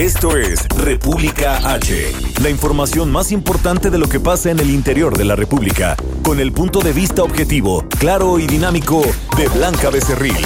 Esto es República H, la información más importante de lo que pasa en el interior de la República, con el punto de vista objetivo, claro y dinámico de Blanca Becerril.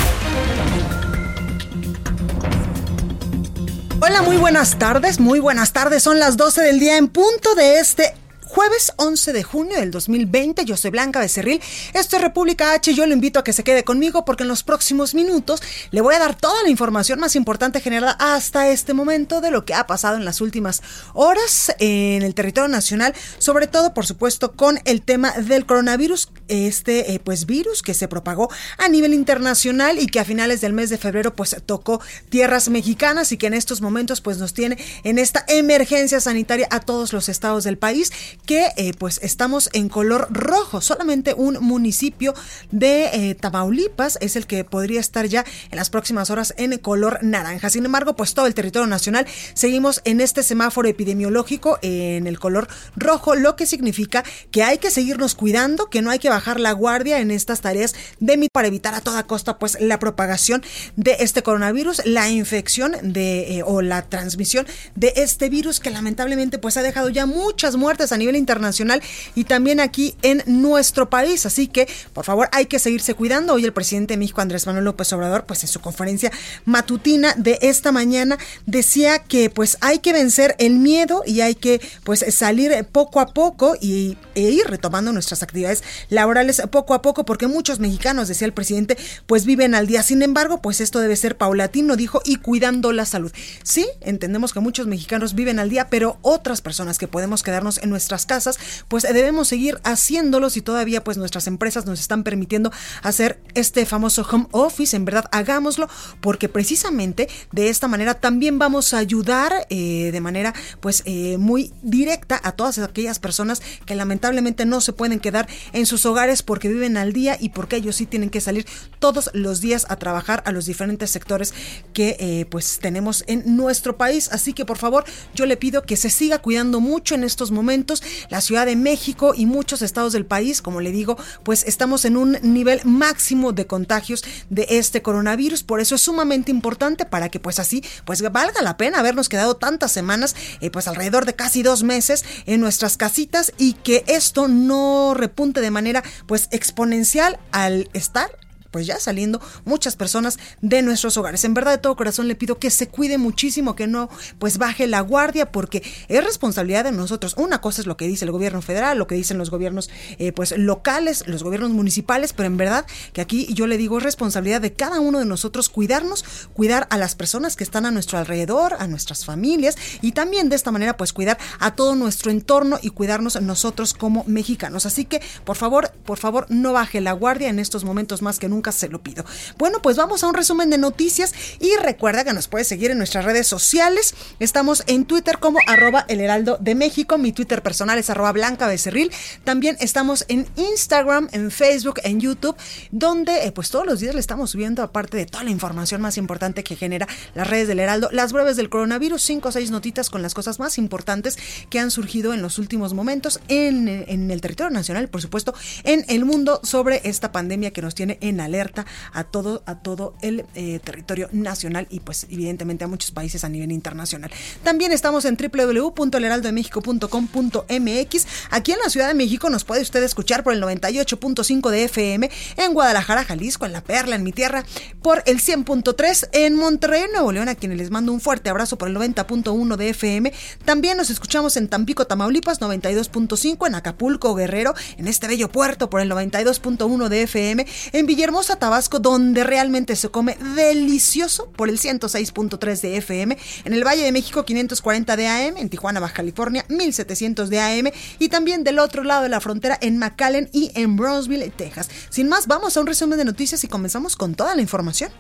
Hola, muy buenas tardes, muy buenas tardes. Son las 12 del día en punto de este Jueves 11 de junio del 2020, yo soy Blanca Becerril, esto es República H, yo lo invito a que se quede conmigo porque en los próximos minutos le voy a dar toda la información más importante generada hasta este momento de lo que ha pasado en las últimas horas en el territorio nacional, sobre todo por supuesto con el tema del coronavirus, este eh, pues virus que se propagó a nivel internacional y que a finales del mes de febrero pues tocó tierras mexicanas y que en estos momentos pues nos tiene en esta emergencia sanitaria a todos los estados del país que eh, pues estamos en color rojo. Solamente un municipio de eh, Tamaulipas es el que podría estar ya en las próximas horas en color naranja. Sin embargo, pues todo el territorio nacional seguimos en este semáforo epidemiológico en el color rojo, lo que significa que hay que seguirnos cuidando, que no hay que bajar la guardia en estas tareas de para evitar a toda costa pues la propagación de este coronavirus, la infección de eh, o la transmisión de este virus que lamentablemente pues ha dejado ya muchas muertes a nivel internacional y también aquí en nuestro país. Así que, por favor, hay que seguirse cuidando. Hoy el presidente de México, Andrés Manuel López Obrador, pues en su conferencia matutina de esta mañana decía que pues hay que vencer el miedo y hay que pues salir poco a poco y, e ir retomando nuestras actividades laborales poco a poco porque muchos mexicanos, decía el presidente, pues viven al día. Sin embargo, pues esto debe ser paulatino, dijo, y cuidando la salud. Sí, entendemos que muchos mexicanos viven al día, pero otras personas que podemos quedarnos en nuestras casas, pues debemos seguir haciéndolo si todavía pues nuestras empresas nos están permitiendo hacer este famoso home office, en verdad hagámoslo porque precisamente de esta manera también vamos a ayudar eh, de manera pues eh, muy directa a todas aquellas personas que lamentablemente no se pueden quedar en sus hogares porque viven al día y porque ellos sí tienen que salir todos los días a trabajar a los diferentes sectores que eh, pues tenemos en nuestro país. Así que por favor yo le pido que se siga cuidando mucho en estos momentos la Ciudad de México y muchos estados del país, como le digo, pues estamos en un nivel máximo de contagios de este coronavirus, por eso es sumamente importante para que pues así pues valga la pena habernos quedado tantas semanas, eh, pues alrededor de casi dos meses en nuestras casitas y que esto no repunte de manera pues exponencial al estar pues ya saliendo muchas personas de nuestros hogares. En verdad de todo corazón le pido que se cuide muchísimo, que no pues baje la guardia porque es responsabilidad de nosotros. Una cosa es lo que dice el gobierno federal, lo que dicen los gobiernos eh, pues locales, los gobiernos municipales, pero en verdad que aquí yo le digo es responsabilidad de cada uno de nosotros cuidarnos, cuidar a las personas que están a nuestro alrededor, a nuestras familias y también de esta manera pues cuidar a todo nuestro entorno y cuidarnos nosotros como mexicanos. Así que por favor, por favor no baje la guardia en estos momentos más que nunca se lo pido. Bueno, pues vamos a un resumen de noticias y recuerda que nos puedes seguir en nuestras redes sociales. Estamos en Twitter como arroba el heraldo de México. Mi Twitter personal es arroba blanca becerril. También estamos en Instagram, en Facebook, en YouTube, donde eh, pues todos los días le estamos subiendo, aparte de toda la información más importante que genera las redes del heraldo, las breves del coronavirus, cinco o seis notitas con las cosas más importantes que han surgido en los últimos momentos en, en el territorio nacional, por supuesto, en el mundo sobre esta pandemia que nos tiene en alerta alerta a todo, a todo el eh, territorio nacional y pues evidentemente a muchos países a nivel internacional. También estamos en www.elheraldodemexico.com.mx. Aquí en la Ciudad de México nos puede usted escuchar por el 98.5 de FM, en Guadalajara, Jalisco, en La Perla, en mi tierra, por el 100.3 en Monterrey, Nuevo León, a quienes les mando un fuerte abrazo por el 90.1 de FM. También nos escuchamos en Tampico, Tamaulipas, 92.5, en Acapulco, Guerrero, en este bello puerto por el 92.1 de FM, en Villahermosa, a Tabasco, donde realmente se come delicioso por el 106.3 de FM, en el Valle de México 540 de AM, en Tijuana, Baja California 1700 de AM y también del otro lado de la frontera en McAllen y en Brownsville, Texas. Sin más, vamos a un resumen de noticias y comenzamos con toda la información.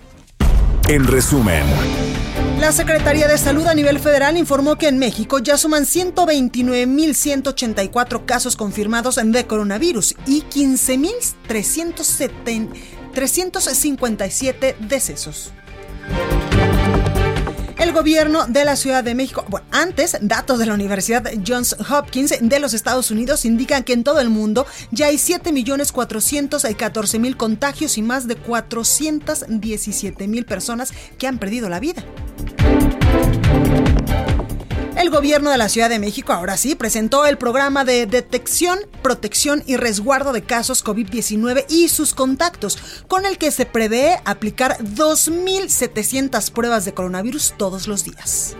En resumen. La Secretaría de Salud a nivel federal informó que en México ya suman 129.184 casos confirmados de coronavirus y 15.357 decesos. El gobierno de la Ciudad de México, bueno, antes, datos de la Universidad Johns Hopkins de los Estados Unidos indican que en todo el mundo ya hay 7.414.000 contagios y más de 417.000 personas que han perdido la vida. El gobierno de la Ciudad de México ahora sí presentó el programa de detección, protección y resguardo de casos COVID-19 y sus contactos, con el que se prevé aplicar 2.700 pruebas de coronavirus todos los días.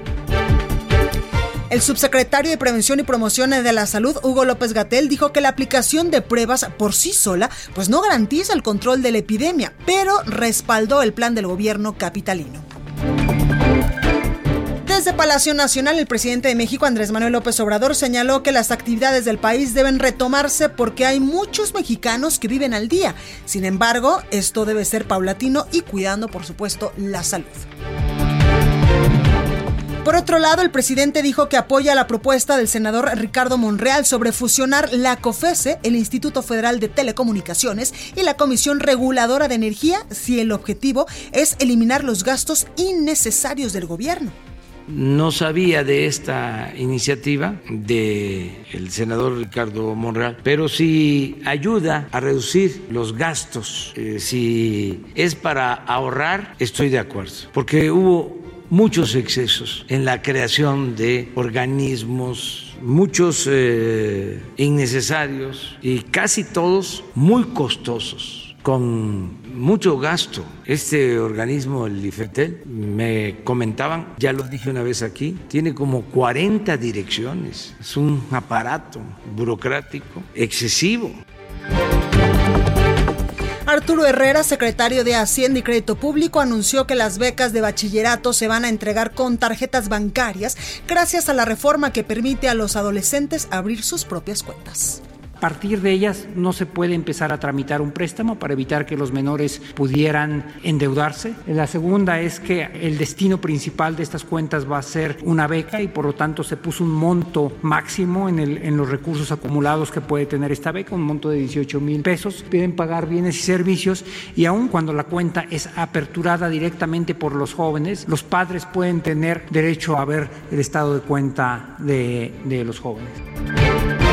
El subsecretario de Prevención y Promoción de la Salud, Hugo López Gatel, dijo que la aplicación de pruebas por sí sola pues no garantiza el control de la epidemia, pero respaldó el plan del gobierno capitalino. Desde Palacio Nacional, el presidente de México, Andrés Manuel López Obrador, señaló que las actividades del país deben retomarse porque hay muchos mexicanos que viven al día. Sin embargo, esto debe ser paulatino y cuidando, por supuesto, la salud. Por otro lado, el presidente dijo que apoya la propuesta del senador Ricardo Monreal sobre fusionar la COFESE, el Instituto Federal de Telecomunicaciones, y la Comisión Reguladora de Energía si el objetivo es eliminar los gastos innecesarios del gobierno. No sabía de esta iniciativa del senador Ricardo Monreal, pero si ayuda a reducir los gastos, eh, si es para ahorrar, estoy de acuerdo, porque hubo muchos excesos en la creación de organismos, muchos eh, innecesarios y casi todos muy costosos con mucho gasto. Este organismo, el IFETEL, me comentaban, ya lo dije una vez aquí, tiene como 40 direcciones. Es un aparato burocrático excesivo. Arturo Herrera, secretario de Hacienda y Crédito Público, anunció que las becas de bachillerato se van a entregar con tarjetas bancarias gracias a la reforma que permite a los adolescentes abrir sus propias cuentas. Partir de ellas no se puede empezar a tramitar un préstamo para evitar que los menores pudieran endeudarse. La segunda es que el destino principal de estas cuentas va a ser una beca y por lo tanto se puso un monto máximo en, los recursos acumulados que puede tener esta beca, un monto de 18 mil pesos. Pueden pagar bienes y servicios y aun cuando la cuenta es aperturada directamente por los jóvenes, los padres pueden tener derecho a ver el estado de cuenta de los jóvenes.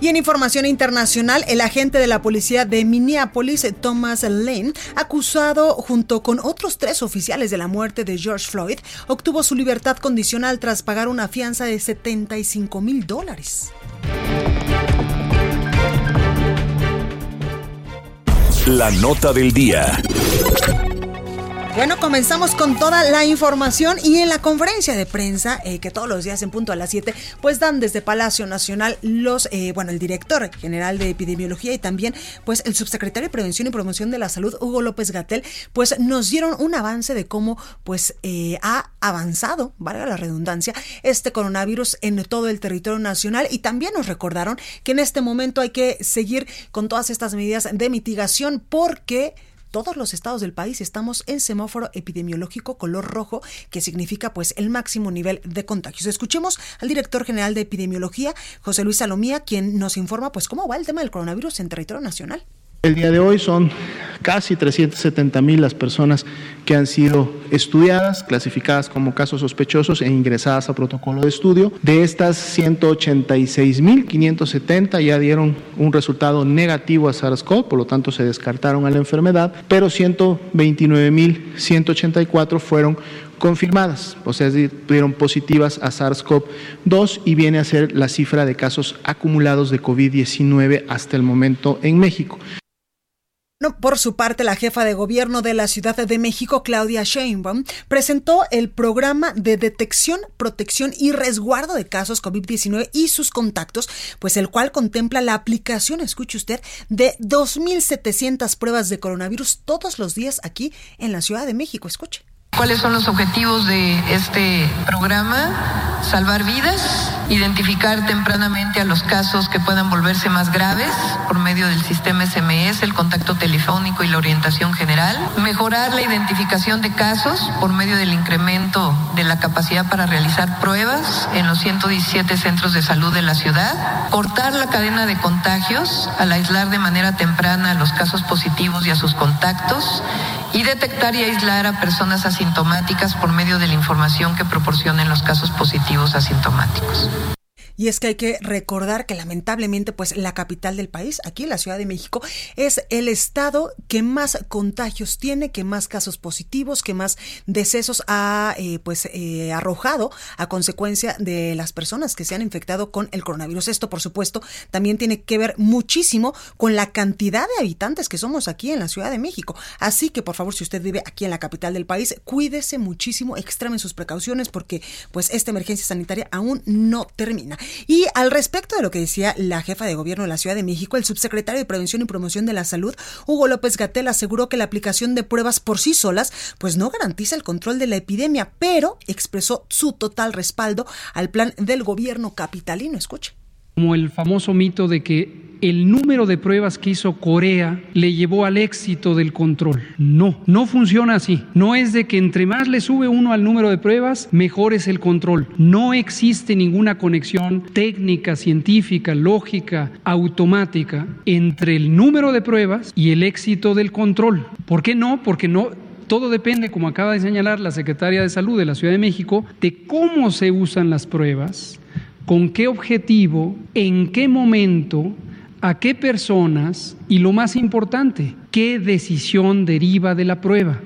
Y en información internacional, el agente de la policía de Minneapolis, Thomas Lane, acusado junto con otros tres oficiales de la muerte de George Floyd, obtuvo su libertad condicional tras pagar una fianza de 75 mil dólares. La nota del día. Bueno, comenzamos con toda la información y en la conferencia de prensa, eh, que todos los días en punto a las 7, pues dan desde Palacio Nacional los, eh, bueno, el director general de epidemiología y también, pues, el subsecretario de Prevención y Promoción de la Salud, Hugo López Gatel, pues nos dieron un avance de cómo, pues, eh, ha avanzado, valga la redundancia, este coronavirus en todo el territorio nacional. Y también nos recordaron que en este momento hay que seguir con todas estas medidas de mitigación porque todos los estados del país estamos en semáforo epidemiológico color rojo, que significa pues el máximo nivel de contagios. Escuchemos al director general de epidemiología, José Luis Salomía, quien nos informa pues cómo va el tema del coronavirus en territorio nacional. El día de hoy son casi 370 mil las personas que han sido estudiadas, clasificadas como casos sospechosos e ingresadas a protocolo de estudio. De estas 186 mil 570 ya dieron un resultado negativo a SARS-CoV, por lo tanto se descartaron a la enfermedad, pero 129 mil 184 fueron confirmadas, o sea, tuvieron positivas a SARS-CoV-2 y viene a ser la cifra de casos acumulados de COVID-19 hasta el momento en México. No, por su parte, la jefa de gobierno de la Ciudad de México, Claudia Sheinbaum, presentó el programa de detección, protección y resguardo de casos COVID-19 y sus contactos, pues el cual contempla la aplicación, escuche usted, de 2.700 pruebas de coronavirus todos los días aquí en la Ciudad de México. Escuche. ¿Cuáles son los objetivos de este programa? salvar vidas, identificar tempranamente a los casos que puedan volverse más graves por medio del sistema SMS, el contacto telefónico y la orientación general, mejorar la identificación de casos por medio del incremento de la capacidad para realizar pruebas en los 117 centros de salud de la ciudad, cortar la cadena de contagios al aislar de manera temprana a los casos positivos y a sus contactos. Y detectar y aislar a personas asintomáticas por medio de la información que proporcionen los casos positivos asintomáticos. Y es que hay que recordar que lamentablemente, pues la capital del país, aquí la Ciudad de México, es el estado que más contagios tiene, que más casos positivos, que más decesos ha eh, pues eh, arrojado a consecuencia de las personas que se han infectado con el coronavirus. Esto, por supuesto, también tiene que ver muchísimo con la cantidad de habitantes que somos aquí en la Ciudad de México. Así que, por favor, si usted vive aquí en la capital del país, cuídese muchísimo, extremen sus precauciones porque pues esta emergencia sanitaria aún no termina. Y al respecto de lo que decía la jefa de gobierno de la Ciudad de México, el subsecretario de Prevención y Promoción de la Salud, Hugo López Gatel, aseguró que la aplicación de pruebas por sí solas pues no garantiza el control de la epidemia, pero expresó su total respaldo al plan del gobierno capitalino. Escuche. Como el famoso mito de que el número de pruebas que hizo Corea le llevó al éxito del control. No, no funciona así. No es de que entre más le sube uno al número de pruebas, mejor es el control. No existe ninguna conexión técnica, científica, lógica, automática entre el número de pruebas y el éxito del control. ¿Por qué no? Porque no todo depende, como acaba de señalar la secretaria de Salud de la Ciudad de México, de cómo se usan las pruebas, con qué objetivo, en qué momento a qué personas y lo más importante, qué decisión deriva de la prueba.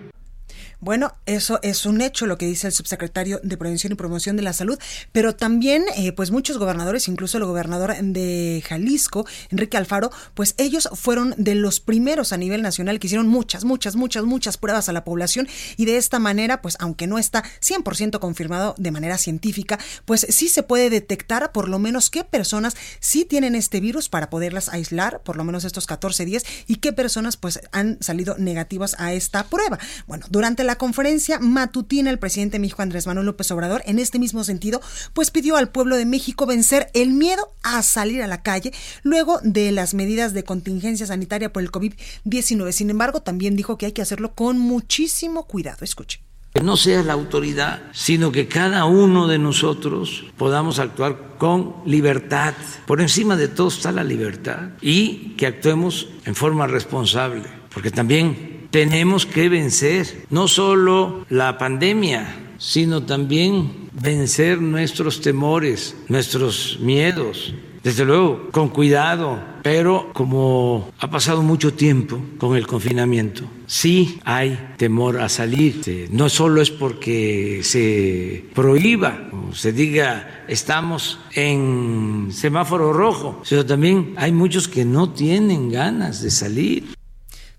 Bueno, eso es un hecho lo que dice el subsecretario de Prevención y Promoción de la Salud, pero también eh, pues muchos gobernadores, incluso el gobernador de Jalisco, Enrique Alfaro, pues ellos fueron de los primeros a nivel nacional que hicieron muchas, muchas, muchas, muchas pruebas a la población y de esta manera, pues aunque no está 100% confirmado de manera científica, pues sí se puede detectar por lo menos qué personas sí tienen este virus para poderlas aislar, por lo menos estos 14 días, y qué personas pues han salido negativas a esta prueba. Bueno, durante la conferencia matutina, el presidente México Andrés Manuel López Obrador, en este mismo sentido, pues pidió al pueblo de México vencer el miedo a salir a la calle luego de las medidas de contingencia sanitaria por el COVID-19. Sin embargo, también dijo que hay que hacerlo con muchísimo cuidado. Escuche. No sea la autoridad, sino que cada uno de nosotros podamos actuar con libertad. Por encima de todo está la libertad y que actuemos en forma responsable, porque también tenemos que vencer no solo la pandemia, sino también vencer nuestros temores, nuestros miedos. Desde luego, con cuidado, pero como ha pasado mucho tiempo con el confinamiento, sí hay temor a salir. No solo es porque se prohíba se diga estamos en semáforo rojo, sino también hay muchos que no tienen ganas de salir.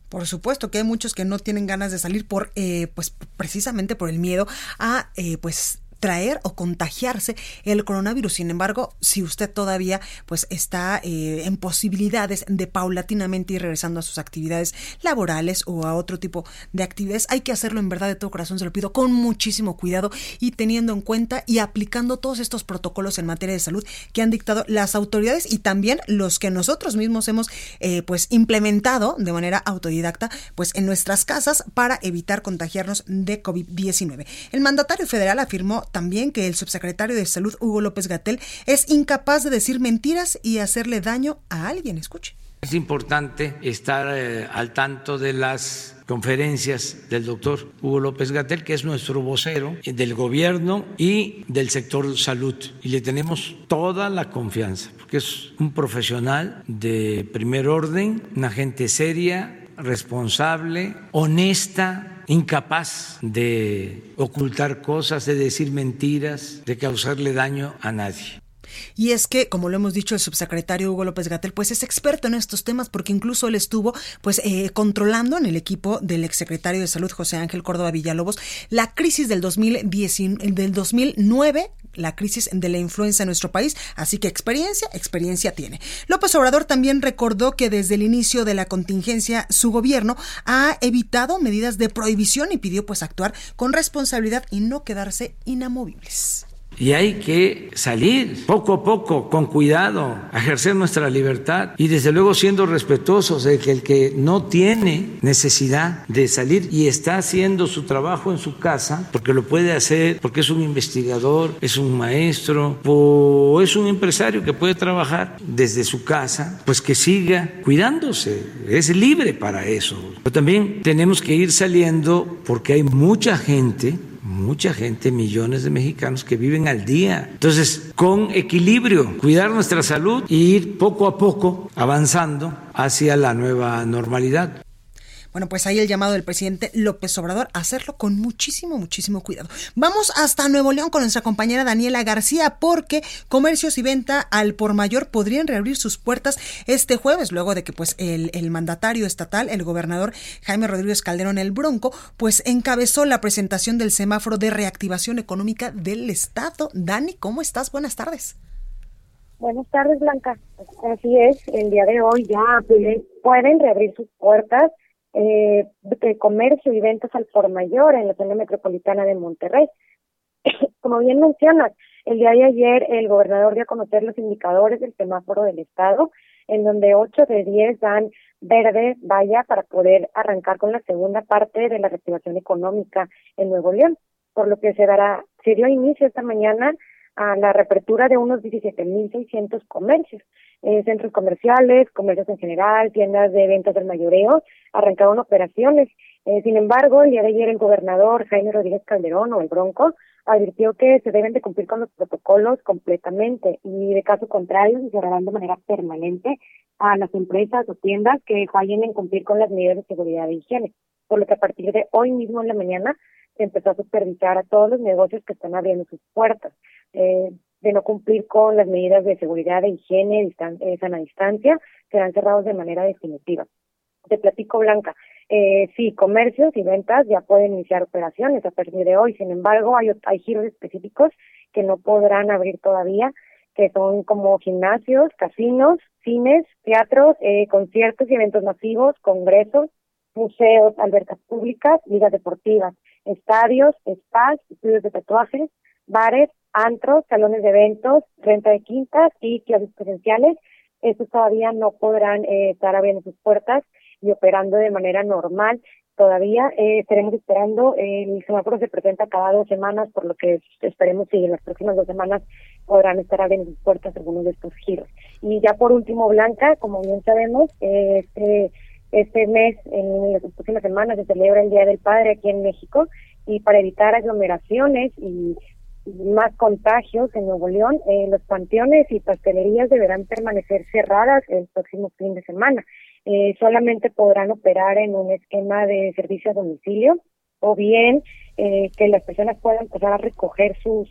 Por supuesto que hay muchos que no tienen ganas de salir por, eh, pues, precisamente por el miedo a, eh, pues, traer o contagiarse el coronavirus. Sin embargo, si usted todavía pues está eh, en posibilidades de paulatinamente ir regresando a sus actividades laborales o a otro tipo de actividades, hay que hacerlo en verdad de todo corazón, se lo pido con muchísimo cuidado y teniendo en cuenta y aplicando todos estos protocolos en materia de salud que han dictado las autoridades y también los que nosotros mismos hemos eh, pues implementado de manera autodidacta pues en nuestras casas para evitar contagiarnos de COVID-19. El mandatario federal afirmó también que el subsecretario de Salud, Hugo López Gatel, es incapaz de decir mentiras y hacerle daño a alguien. Escuche. Es importante estar eh, al tanto de las conferencias del doctor Hugo López Gatel, que es nuestro vocero del gobierno y del sector salud. Y le tenemos toda la confianza, porque es un profesional de primer orden, una gente seria, responsable, honesta, incapaz de ocultar cosas, de decir mentiras, de causarle daño a nadie. Y es que, como lo hemos dicho el subsecretario Hugo López Gatel, pues es experto en estos temas porque incluso él estuvo pues eh, controlando en el equipo del exsecretario de Salud José Ángel Córdoba Villalobos la crisis del, 2010, del 2009 la crisis de la influenza en nuestro país, así que experiencia, experiencia tiene. López Obrador también recordó que desde el inicio de la contingencia su gobierno ha evitado medidas de prohibición y pidió pues actuar con responsabilidad y no quedarse inamovibles. Y hay que salir poco a poco, con cuidado, a ejercer nuestra libertad y desde luego siendo respetuosos de que el que no tiene necesidad de salir y está haciendo su trabajo en su casa, porque lo puede hacer, porque es un investigador, es un maestro o es un empresario que puede trabajar desde su casa, pues que siga cuidándose, es libre para eso. Pero también tenemos que ir saliendo porque hay mucha gente mucha gente, millones de mexicanos que viven al día. Entonces, con equilibrio, cuidar nuestra salud y ir poco a poco avanzando hacia la nueva normalidad. Bueno, pues ahí el llamado del presidente López Obrador a hacerlo con muchísimo, muchísimo cuidado. Vamos hasta Nuevo León con nuestra compañera Daniela García porque comercios y venta al por mayor podrían reabrir sus puertas este jueves, luego de que pues el, el mandatario estatal, el gobernador Jaime Rodríguez Calderón el Bronco, pues encabezó la presentación del semáforo de reactivación económica del Estado. Dani, ¿cómo estás? Buenas tardes. Buenas tardes, Blanca. Así es, el día de hoy ya pueden reabrir sus puertas eh, de comercio y ventas al por mayor en la zona metropolitana de Monterrey. Como bien mencionas, el día de ayer el gobernador dio a conocer los indicadores del semáforo del Estado, en donde 8 de 10 dan verde, vaya, para poder arrancar con la segunda parte de la reactivación económica en Nuevo León, por lo que se dará, se dio inicio esta mañana a la reapertura de unos 17.600 comercios, eh, centros comerciales, comercios en general, tiendas de ventas del mayoreo, arrancaron operaciones. Eh, sin embargo, el día de ayer el gobernador Jaime Rodríguez Calderón o el Bronco advirtió que se deben de cumplir con los protocolos completamente y de caso contrario se cerrarán de manera permanente a las empresas o tiendas que fallen en cumplir con las medidas de seguridad e higiene. Por lo que a partir de hoy mismo en la mañana se empezó a supervisar a todos los negocios que están abriendo sus puertas. Eh, de no cumplir con las medidas de seguridad e higiene, distan eh, sana distancia, serán cerrados de manera definitiva. Te platico, Blanca. Eh, sí, comercios y ventas ya pueden iniciar operaciones a partir de hoy. Sin embargo, hay, hay giros específicos que no podrán abrir todavía, que son como gimnasios, casinos, cines, teatros, eh, conciertos y eventos masivos, congresos, museos, albercas públicas, ligas deportivas, estadios, spas, estudios de tatuajes, bares, antros, salones de eventos, renta de quintas y clases presenciales. Estos todavía no podrán eh, estar abriendo sus puertas y operando de manera normal. Todavía eh, estaremos esperando, el semáforo se presenta cada dos semanas, por lo que esperemos si en las próximas dos semanas podrán estar abriendo sus puertas algunos de estos giros. Y ya por último, Blanca, como bien sabemos, este, este mes, en las próximas semanas, se celebra el Día del Padre aquí en México y para evitar aglomeraciones y más contagios en Nuevo León, eh, los panteones y pastelerías deberán permanecer cerradas el próximo fin de semana. Eh, solamente podrán operar en un esquema de servicio a domicilio o bien eh, que las personas puedan empezar a recoger sus,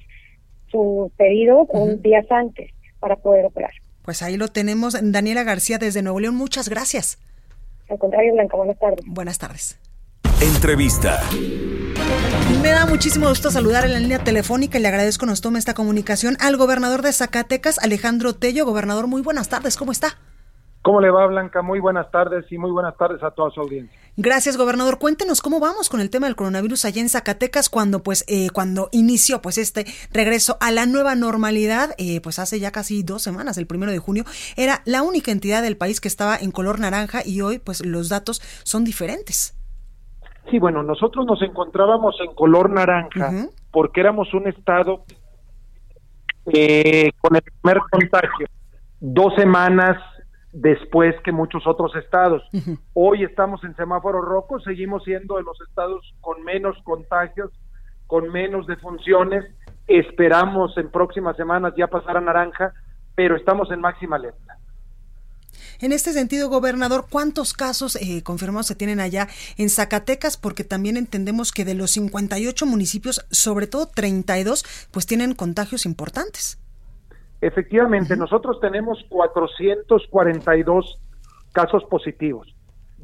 sus pedidos un días antes para poder operar. Pues ahí lo tenemos. Daniela García desde Nuevo León, muchas gracias. Al contrario, Blanca, buenas tardes. Buenas tardes. Entrevista. Me da muchísimo gusto saludar en la línea telefónica y le agradezco nos tome esta comunicación al gobernador de Zacatecas, Alejandro Tello. Gobernador, muy buenas tardes, ¿cómo está? ¿Cómo le va, Blanca? Muy buenas tardes y muy buenas tardes a toda su audiencia. Gracias, gobernador. Cuéntenos cómo vamos con el tema del coronavirus allá en Zacatecas cuando, pues, eh, cuando inició, pues, este regreso a la nueva normalidad, eh, pues, hace ya casi dos semanas, el primero de junio, era la única entidad del país que estaba en color naranja y hoy, pues, los datos son diferentes. Sí, bueno, nosotros nos encontrábamos en color naranja porque éramos un estado eh, con el primer contagio dos semanas después que muchos otros estados. Hoy estamos en semáforo rojo, seguimos siendo de los estados con menos contagios, con menos defunciones. Esperamos en próximas semanas ya pasar a naranja, pero estamos en máxima alerta. En este sentido, gobernador, ¿cuántos casos eh, confirmados se tienen allá en Zacatecas? Porque también entendemos que de los 58 municipios, sobre todo 32, pues tienen contagios importantes. Efectivamente, nosotros tenemos 442 casos positivos.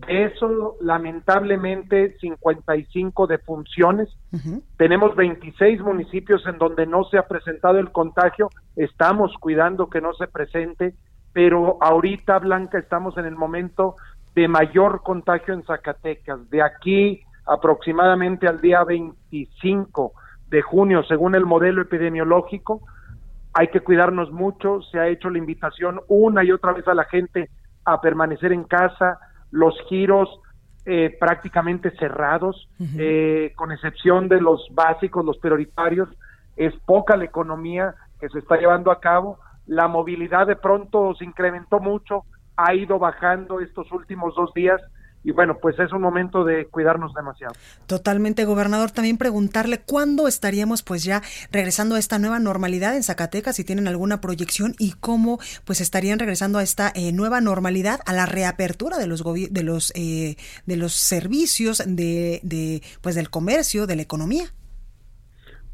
De eso, lamentablemente, 55 defunciones. Tenemos 26 municipios en donde no se ha presentado el contagio. Estamos cuidando que no se presente pero ahorita, Blanca, estamos en el momento de mayor contagio en Zacatecas. De aquí aproximadamente al día 25 de junio, según el modelo epidemiológico. Hay que cuidarnos mucho, se ha hecho la invitación una y otra vez a la gente a permanecer en casa, los giros eh, prácticamente cerrados, eh, con excepción de los básicos, los prioritarios, es poca la economía que se está llevando a cabo, la movilidad de pronto se incrementó mucho, ha ido bajando estos últimos dos días, y bueno, pues es un momento de cuidarnos demasiado. Totalmente, gobernador. También preguntarle cuándo estaríamos pues ya regresando a esta nueva normalidad en Zacatecas, si tienen alguna proyección y cómo pues estarían regresando a esta eh, nueva normalidad, a la reapertura de los de los eh, de los servicios de, de pues del comercio, de la economía.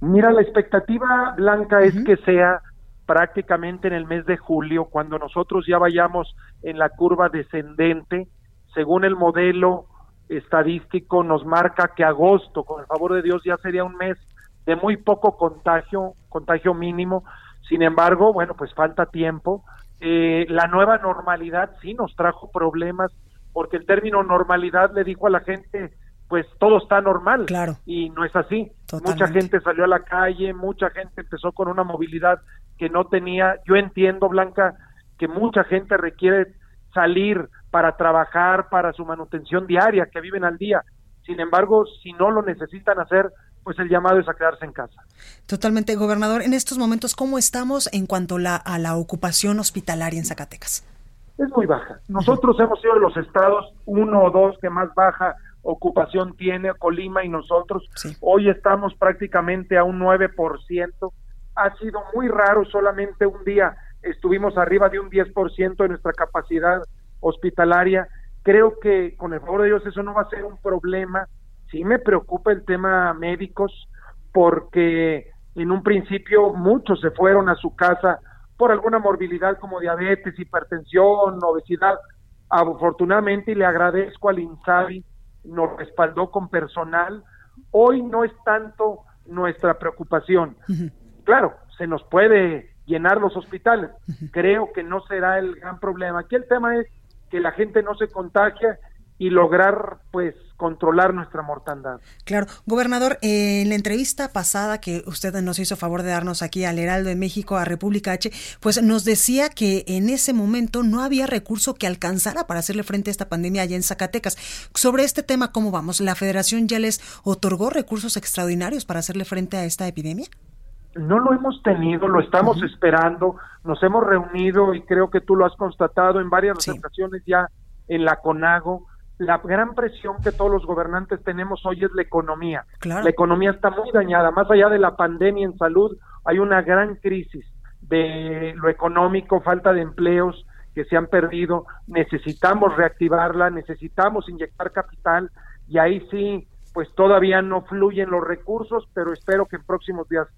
Mira, la expectativa blanca es que sea prácticamente en el mes de julio, cuando nosotros ya vayamos en la curva descendente según el modelo estadístico, nos marca que agosto, con el favor de Dios, ya sería un mes de muy poco contagio, contagio mínimo. Sin embargo, bueno, pues falta tiempo. Eh, la nueva normalidad sí nos trajo problemas, porque el término normalidad le dijo a la gente, pues todo está normal. Claro. Y no es así. Mucha gente salió a la calle, mucha gente empezó con una movilidad que no tenía. Yo entiendo, Blanca, que mucha gente requiere salir para trabajar, para su manutención diaria, que viven al día. Sin embargo, si no lo necesitan hacer, pues el llamado es a quedarse en casa. Totalmente, gobernador. En estos momentos, ¿cómo estamos en cuanto a la ocupación hospitalaria en Zacatecas? Es muy baja. Nosotros hemos sido de los estados uno o dos que más baja ocupación tiene Colima y nosotros. Hoy estamos prácticamente a un 9%. Ha sido muy raro, solamente un día estuvimos arriba de un 10% de nuestra capacidad hospitalaria. Creo que con el favor de Dios eso no va a ser un problema. Sí me preocupa el tema médicos porque en un principio muchos se fueron a su casa por alguna morbilidad como diabetes, hipertensión, obesidad. Afortunadamente, y le agradezco al INSABI, nos respaldó con personal. Hoy no es tanto nuestra preocupación. Claro, se nos puede llenar los hospitales. Creo que no será el gran problema. Aquí el tema es que la gente no se contagia y lograr pues controlar nuestra mortandad. Claro, gobernador, eh, en la entrevista pasada que usted nos hizo favor de darnos aquí al Heraldo de México, a República H, pues nos decía que en ese momento no había recurso que alcanzara para hacerle frente a esta pandemia allá en Zacatecas. Sobre este tema, ¿cómo vamos? ¿La federación ya les otorgó recursos extraordinarios para hacerle frente a esta epidemia? No lo hemos tenido, lo estamos esperando, nos hemos reunido y creo que tú lo has constatado en varias ocasiones ya en la CONAGO. La gran presión que todos los gobernantes tenemos hoy es la economía. La economía está muy dañada, más allá de la pandemia en salud, hay una gran crisis de lo económico, falta de empleos que se han perdido, necesitamos reactivarla, necesitamos inyectar capital y ahí sí, pues todavía no fluyen los recursos, pero espero que en próximos días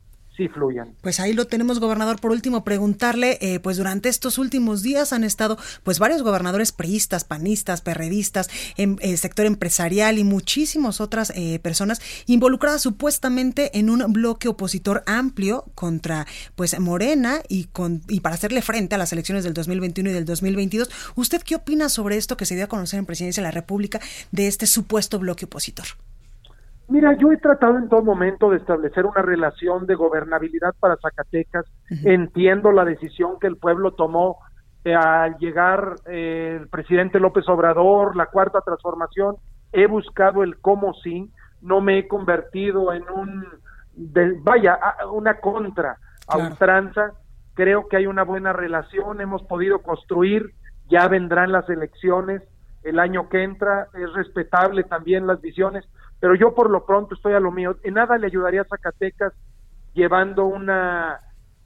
fluyan. Pues ahí lo tenemos, gobernador. Por último, preguntarle, eh, pues durante estos últimos días han estado pues varios gobernadores priistas, panistas, perredistas, en el eh, sector empresarial y muchísimas otras eh, personas involucradas supuestamente en un bloque opositor amplio contra pues Morena y, con, y para hacerle frente a las elecciones del 2021 y del 2022. ¿Usted qué opina sobre esto que se dio a conocer en Presidencia de la República de este supuesto bloque opositor? Mira, yo he tratado en todo momento de establecer una relación de gobernabilidad para Zacatecas. Entiendo la decisión que el pueblo tomó eh, al llegar eh, el presidente López Obrador, la cuarta transformación. He buscado el cómo sí, no me he convertido en un, vaya, una contra a ultranza. Creo que hay una buena relación, hemos podido construir, ya vendrán las elecciones el año que entra, es respetable también las visiones pero yo por lo pronto estoy a lo mío. En nada le ayudaría a Zacatecas llevando una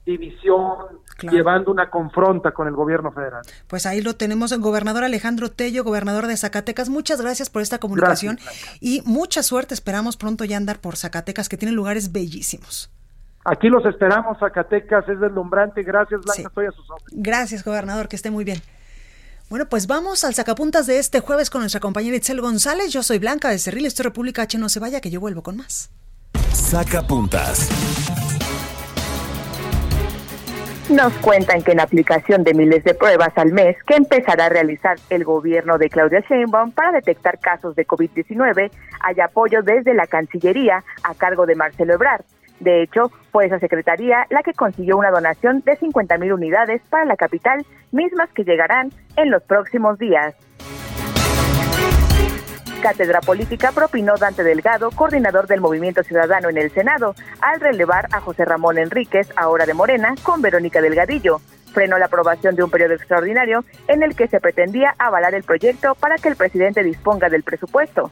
división, llevando una confronta con el gobierno federal. Pues ahí lo tenemos, el gobernador Alejandro Tello, gobernador de Zacatecas. Muchas gracias por esta comunicación y mucha suerte. Esperamos pronto ya andar por Zacatecas, que tiene lugares bellísimos. Aquí los esperamos, Zacatecas es deslumbrante. Gracias, Blanca, estoy a sus órdenes. Gracias, gobernador, que esté muy bien. Bueno, pues vamos al sacapuntas de este jueves con nuestra compañera Itzel González. Yo soy Blanca de Cerril, esto es República H. No se vaya, que yo vuelvo con más. Sacapuntas. Nos cuentan que en aplicación de miles de pruebas al mes que empezará a realizar el gobierno de Claudia Sheinbaum para detectar casos de COVID-19, hay apoyo desde la Cancillería a cargo de Marcelo Ebrard De hecho, fue esa secretaría la que consiguió una donación de 50 mil unidades para la capital, mismas que llegarán en los próximos días. Cátedra Política propinó Dante Delgado, coordinador del Movimiento Ciudadano en el Senado, al relevar a José Ramón Enríquez, ahora de Morena, con Verónica Delgadillo. Frenó la aprobación de un periodo extraordinario en el que se pretendía avalar el proyecto para que el presidente disponga del presupuesto.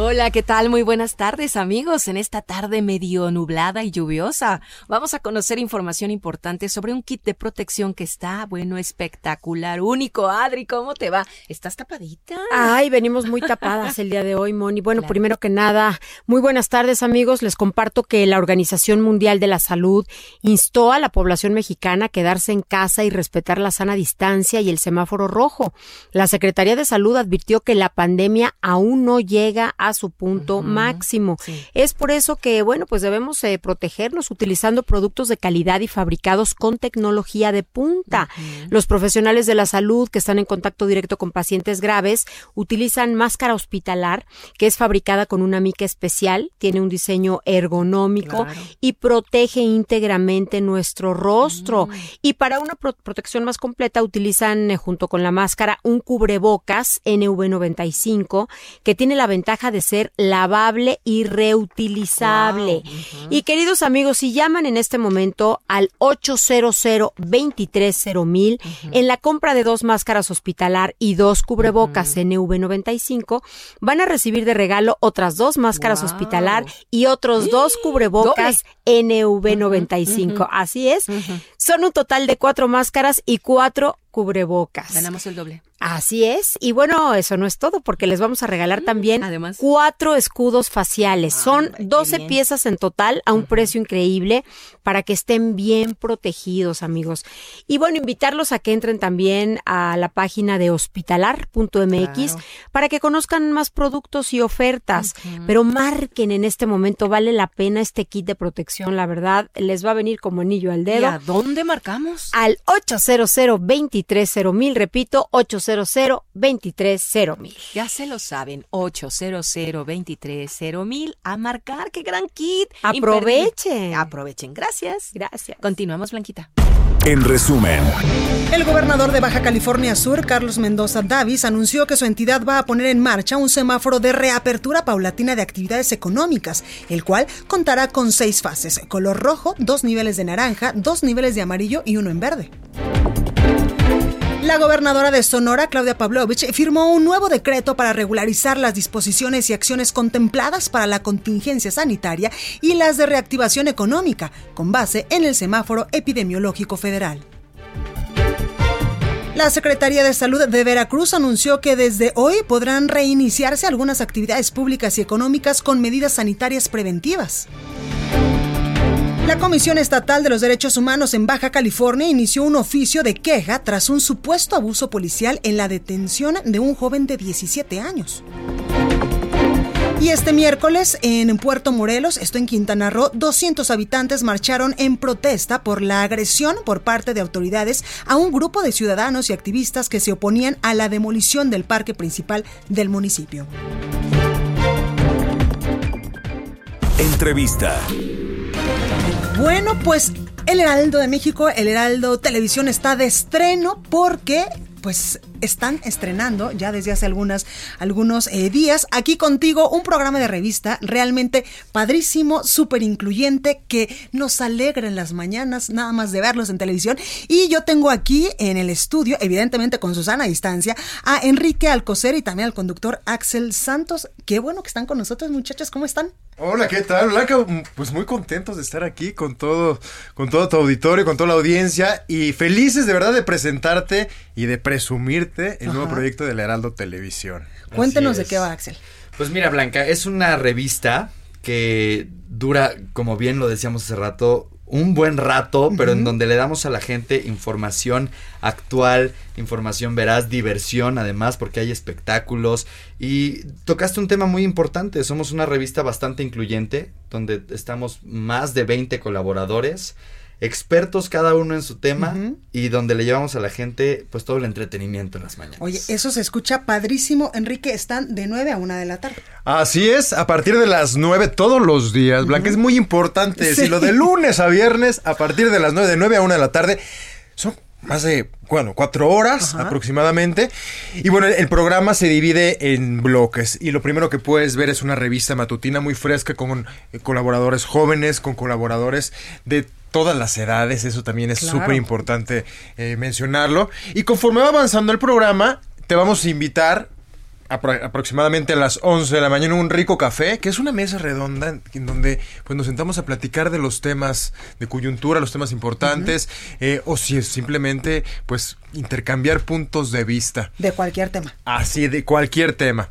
Hola, ¿qué tal? Muy buenas tardes amigos. En esta tarde medio nublada y lluviosa vamos a conocer información importante sobre un kit de protección que está, bueno, espectacular, único. Adri, ¿cómo te va? ¿Estás tapadita? Ay, venimos muy tapadas el día de hoy, Moni. Bueno, primero que nada, muy buenas tardes amigos. Les comparto que la Organización Mundial de la Salud instó a la población mexicana a quedarse en casa y respetar la sana distancia y el semáforo rojo. La Secretaría de Salud advirtió que la pandemia aún no llega a su punto máximo. Es por eso que, bueno, pues debemos eh, protegernos utilizando productos de calidad y fabricados con tecnología de punta. Los profesionales de la salud que están en contacto directo con pacientes graves utilizan máscara hospitalar que es fabricada con una mica especial, tiene un diseño ergonómico y protege íntegramente nuestro rostro. Mm. Y para una protección más completa utilizan eh, junto con la máscara un cubrebocas NV95 que tiene la ventaja de ser lavable y reutilizable. Y queridos amigos, si llaman en este momento al 800 230 mil en la compra de dos máscaras hospitalar y dos cubrebocas NV95, van a recibir de regalo otras dos máscaras hospitalar y otros dos cubrebocas NV95. Así es. Son un total de cuatro máscaras y cuatro cubrebocas. Ganamos el doble. Así es. Y bueno, eso no es todo, porque les vamos a regalar mm, también cuatro escudos faciales. Son 12 piezas en total a un precio increíble para que estén bien protegidos, amigos. Y bueno, invitarlos a que entren también a la página de hospitalar.mx para que conozcan más productos y ofertas. Pero marquen en este momento, vale la pena este kit de protección, la verdad, les va a venir como anillo al dedo. ¿Y a dónde marcamos? Al 800 230 mil, repito, 800 800 mil Ya se lo saben, 800 mil a marcar. ¡Qué gran kit! Aprovechen. Aprovechen. Gracias. Gracias. Continuamos, Blanquita. En resumen, el gobernador de Baja California Sur, Carlos Mendoza Davis, anunció que su entidad va a poner en marcha un semáforo de reapertura paulatina de actividades económicas, el cual contará con seis fases, color rojo, dos niveles de naranja, dos niveles de amarillo y uno en verde. La gobernadora de Sonora, Claudia Pavlovich, firmó un nuevo decreto para regularizar las disposiciones y acciones contempladas para la contingencia sanitaria y las de reactivación económica, con base en el semáforo epidemiológico federal. La Secretaría de Salud de Veracruz anunció que desde hoy podrán reiniciarse algunas actividades públicas y económicas con medidas sanitarias preventivas. La Comisión Estatal de los Derechos Humanos en Baja California inició un oficio de queja tras un supuesto abuso policial en la detención de un joven de 17 años. Y este miércoles en Puerto Morelos, esto en Quintana Roo, 200 habitantes marcharon en protesta por la agresión por parte de autoridades a un grupo de ciudadanos y activistas que se oponían a la demolición del parque principal del municipio. Entrevista. Bueno, pues el Heraldo de México, el Heraldo Televisión está de estreno porque pues están estrenando ya desde hace algunas, algunos eh, días aquí contigo un programa de revista realmente padrísimo, súper incluyente, que nos alegra en las mañanas nada más de verlos en televisión. Y yo tengo aquí en el estudio, evidentemente con Susana a distancia, a Enrique Alcocer y también al conductor Axel Santos. Qué bueno que están con nosotros, muchachos, ¿cómo están? Hola, ¿qué tal? Blanca, pues muy contentos de estar aquí con todo, con todo tu auditorio, con toda la audiencia y felices de verdad de presentarte y de presumirte el nuevo proyecto del Heraldo Televisión. Cuéntenos de qué va, Axel. Pues mira, Blanca, es una revista que dura, como bien lo decíamos hace rato, un buen rato, pero en donde le damos a la gente información actual, información veraz, diversión además, porque hay espectáculos. Y tocaste un tema muy importante, somos una revista bastante incluyente, donde estamos más de 20 colaboradores expertos cada uno en su tema y donde le llevamos a la gente pues todo el entretenimiento en las mañanas. Oye, eso se escucha padrísimo. Enrique, están de 9 a 1 de la tarde. Así es, a partir de las 9 todos los días, Blanca, es muy importante. Si lo de lunes a viernes, a partir de las 9, de 9 a 1 de la tarde, son más de, bueno, cuatro horas aproximadamente. Y bueno, el, programa se divide en bloques. Y lo primero que puedes ver es una revista matutina muy fresca con eh, colaboradores jóvenes, con colaboradores de todas las edades, eso también es súper importante eh, mencionarlo. Y conforme va avanzando el programa, te vamos a invitar aproximadamente a las 11 de la mañana un rico café, que es una mesa redonda en donde pues nos sentamos a platicar de los temas de coyuntura, los temas importantes, eh, o si es simplemente pues intercambiar puntos de vista. De cualquier tema. Así, de cualquier tema.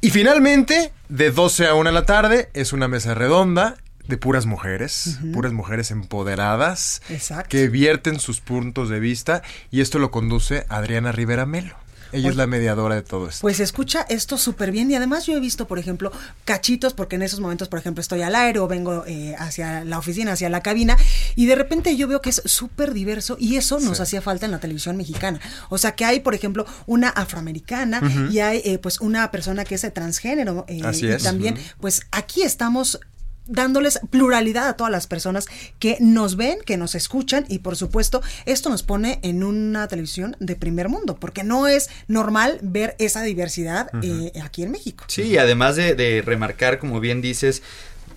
Y finalmente, de 12 a 1 de la tarde, es una mesa redonda de puras mujeres, puras mujeres empoderadas que vierten sus puntos de vista y esto lo conduce Adriana Rivera Melo. Ella es la mediadora de todo esto. Pues escucha esto súper bien y además yo he visto, por ejemplo, cachitos, porque en esos momentos, por ejemplo, estoy al aire o vengo eh, hacia la oficina, hacia la cabina, y de repente yo veo que es súper diverso y eso nos hacía falta en la televisión mexicana. O sea, que hay, por ejemplo, una afroamericana y hay eh, pues una persona que es de transgénero. Eh, Así y también, pues aquí estamos dándoles pluralidad a todas las personas que nos ven, que nos escuchan y por supuesto esto nos pone en una televisión de primer mundo, porque no es normal ver esa diversidad eh, aquí en México. Sí, además de, remarcar, como bien dices,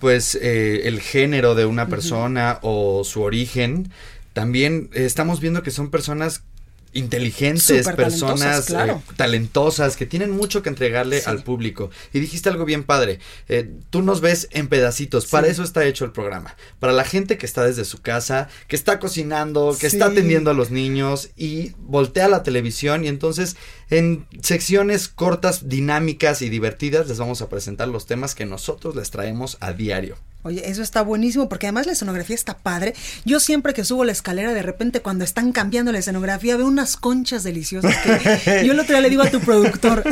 pues eh, el género de una persona o su origen, también estamos viendo que son personas inteligentes, personas eh, talentosas, que tienen mucho que entregarle al público. Y dijiste algo bien padre, eh, tú nos ves en pedacitos, para eso está hecho el programa, para la gente que está desde su casa, que está cocinando, que está atendiendo a los niños y voltea la televisión y entonces en secciones cortas, dinámicas y divertidas les vamos a presentar los temas que nosotros les traemos a diario. Oye, eso está buenísimo porque además la escenografía está padre. Yo siempre que subo la escalera, de repente cuando están cambiando la escenografía, veo unas conchas deliciosas. Que yo el otro día le digo a tu productor,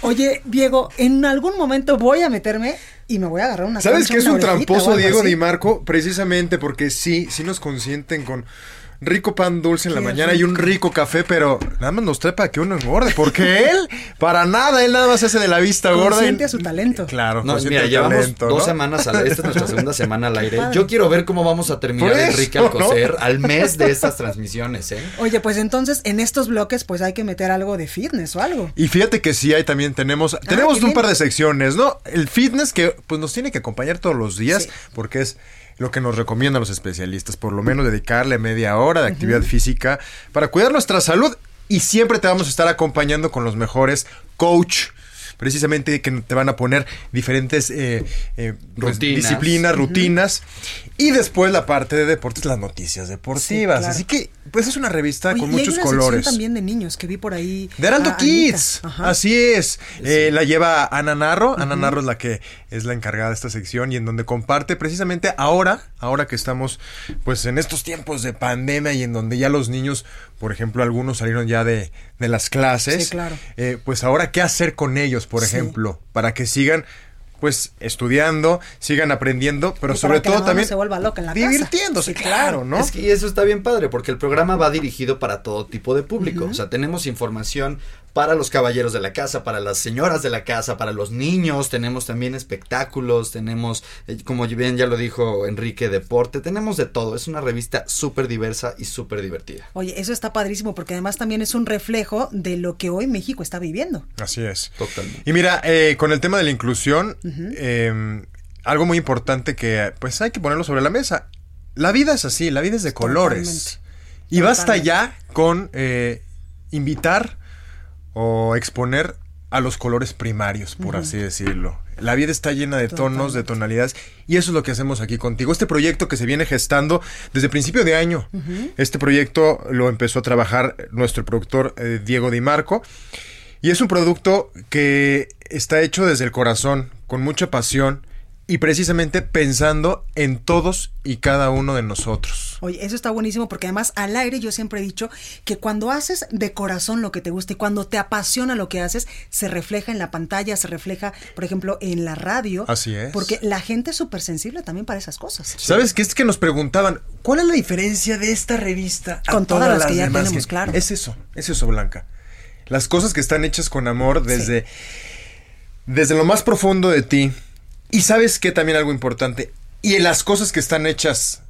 oye, Diego, en algún momento voy a meterme y me voy a agarrar una ¿Sabes qué es un tramposo, Diego Di Marco? Precisamente porque sí, sí nos consienten con rico pan dulce en la mañana y un rico café, pero nada más nos trae para que uno engorde, porque él, para nada, él nada más hace de la vista gorda. Siente a su talento. Claro, no, mira, llevamos dos semanas, al, esta es nuestra segunda semana al aire. Yo quiero ver cómo vamos a terminar Enrique Alcocer al mes de estas transmisiones, ¿eh? Oye, pues entonces en estos bloques pues hay que meter algo de fitness o algo. Y fíjate que sí hay también, tenemos, ah, tenemos un par de secciones, ¿no? El fitness que pues nos tiene que acompañar todos los días, porque es lo que nos recomiendan los especialistas, por lo menos dedicarle media hora de actividad física para cuidar nuestra salud. Y siempre te vamos a estar acompañando con los mejores coach precisamente que te van a poner diferentes eh, eh, pues, disciplinas, rutinas. Y después la parte de deportes, las noticias deportivas. Así que, pues es una revista con muchos colores. también de niños que vi por ahí. De Heraldo Kids. Así es. Eh, la lleva Ana Narro. Ana Narro es la que es la encargada de esta sección y en donde comparte precisamente ahora, ahora que estamos pues en estos tiempos de pandemia y en donde ya los niños, por ejemplo, algunos salieron ya de, de las clases. claro. pues ahora, ¿qué hacer con ellos? por ejemplo, para que sigan pues estudiando, sigan aprendiendo, pero sobre todo también se vuelva loca en la divirtiéndose, claro, ¿no? Es que eso está bien padre porque el programa va dirigido para todo tipo de público, o sea, tenemos información para los caballeros de la casa, para las señoras de la casa, para los niños, tenemos también espectáculos, tenemos, eh, como bien ya lo dijo Enrique, deporte, tenemos de todo, es una revista súper diversa y súper divertida. Oye, eso está padrísimo porque además también es un reflejo de lo que hoy México está viviendo. Así es. Totalmente. Y mira, eh, con el tema de la inclusión, em, algo muy importante que pues hay que ponerlo sobre la mesa. La vida es así, la vida es de colores. Y basta ya con eh, invitar o exponer a los colores primarios, por así decirlo. La vida está llena de tonos, de tonalidades, y eso es lo que hacemos aquí contigo. Este proyecto que se viene gestando desde principio de año. Este proyecto lo empezó a trabajar nuestro productor eh, Diego Di Marco. Y es un producto que está hecho desde el corazón, con mucha pasión y precisamente pensando en todos y cada uno de nosotros. Oye, eso está buenísimo porque además al aire yo siempre he dicho que cuando haces de corazón lo que te gusta y cuando te apasiona lo que haces, se refleja en la pantalla, se refleja, por ejemplo, en la radio. Así es. Porque la gente es súper sensible también para esas cosas. ¿Sabes qué? Es que nos preguntaban, ¿cuál es la diferencia de esta revista Con todas, las, que ya tenemos, claro. Es eso, es eso, Blanca. Las cosas que están hechas con amor desde, desde lo más profundo de ti, y sabes que también algo importante, y en las cosas que están hechas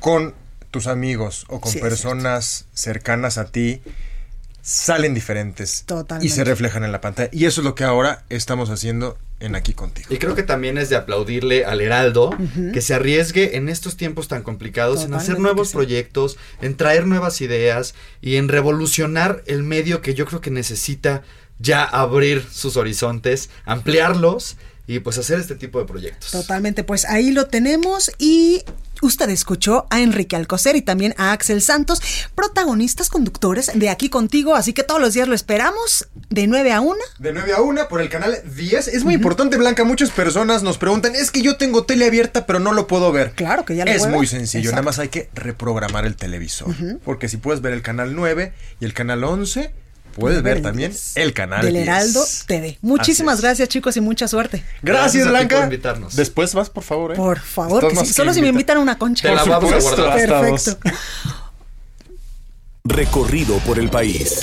con tus amigos o con personas cercanas a ti, salen diferentes. Totalmente. Y se reflejan en la pantalla. Y eso es lo que ahora estamos haciendo en Aquí Contigo. Y creo que también es de aplaudirle al Heraldo que se arriesgue en estos tiempos tan complicados en hacer nuevos proyectos, en traer nuevas ideas y en revolucionar el medio que yo creo que necesita ya abrir sus horizontes, ampliarlos y pues hacer este tipo de proyectos. Totalmente, pues ahí lo tenemos y Usted escuchó a Enrique Alcocer y también a Axel Santos, protagonistas conductores de Aquí Contigo, así que todos los días lo esperamos de 9 a 1. De 9 a 1 por el canal 10. Es muy importante, Blanca, muchas personas nos preguntan, es que yo tengo tele abierta pero no lo puedo ver. Claro que ya lo Es muy sencillo, nada más hay que reprogramar el televisor, porque si puedes ver el canal 9 y el canal 11 puedes ver también el canal del Heraldo TV. Muchísimas gracias, chicos, y mucha suerte. Gracias, Blanca. por invitarnos. Después vas, por favor. ¿eh? Por favor, que sí. solo si me invitan a una concha. Te la vamos a guardar. Perfecto. Recorrido por el país.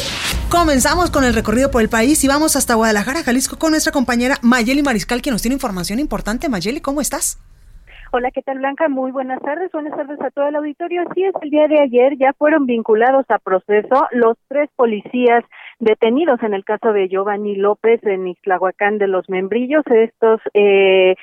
Comenzamos con el recorrido por el país y vamos hasta Guadalajara, Jalisco, con nuestra compañera Mayeli Mariscal, quien nos tiene información importante. Mayeli, ¿cómo estás? Hola, ¿qué tal Blanca? Muy buenas tardes, buenas tardes a todo el auditorio. Así es, el día de ayer ya fueron vinculados a proceso los tres policías detenidos en el caso de Giovanni López en Ixtlahuacán de los Membrillos. Estos eh,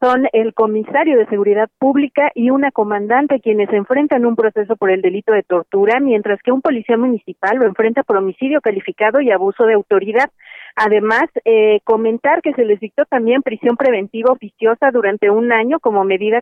son el comisario de Seguridad Pública y una comandante quienes enfrentan un proceso por el delito de tortura, mientras que un policía municipal lo enfrenta por homicidio calificado y abuso de autoridad. Además, eh, comentar que se les dictó también prisión preventiva oficiosa durante un año como medida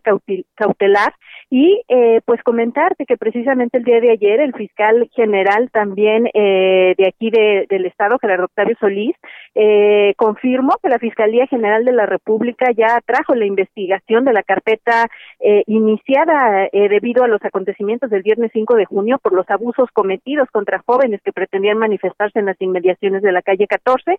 cautelar. Y eh, pues comentarte que precisamente el día de ayer el fiscal general también eh, de aquí de, del estado, Gerardo Octavio Solís, eh, confirmó que la Fiscalía General de la República ya trajo la investigación de la carpeta eh, iniciada eh, debido a los acontecimientos del viernes 5 de junio por los abusos cometidos contra jóvenes que pretendían manifestarse en las inmediaciones de la calle 14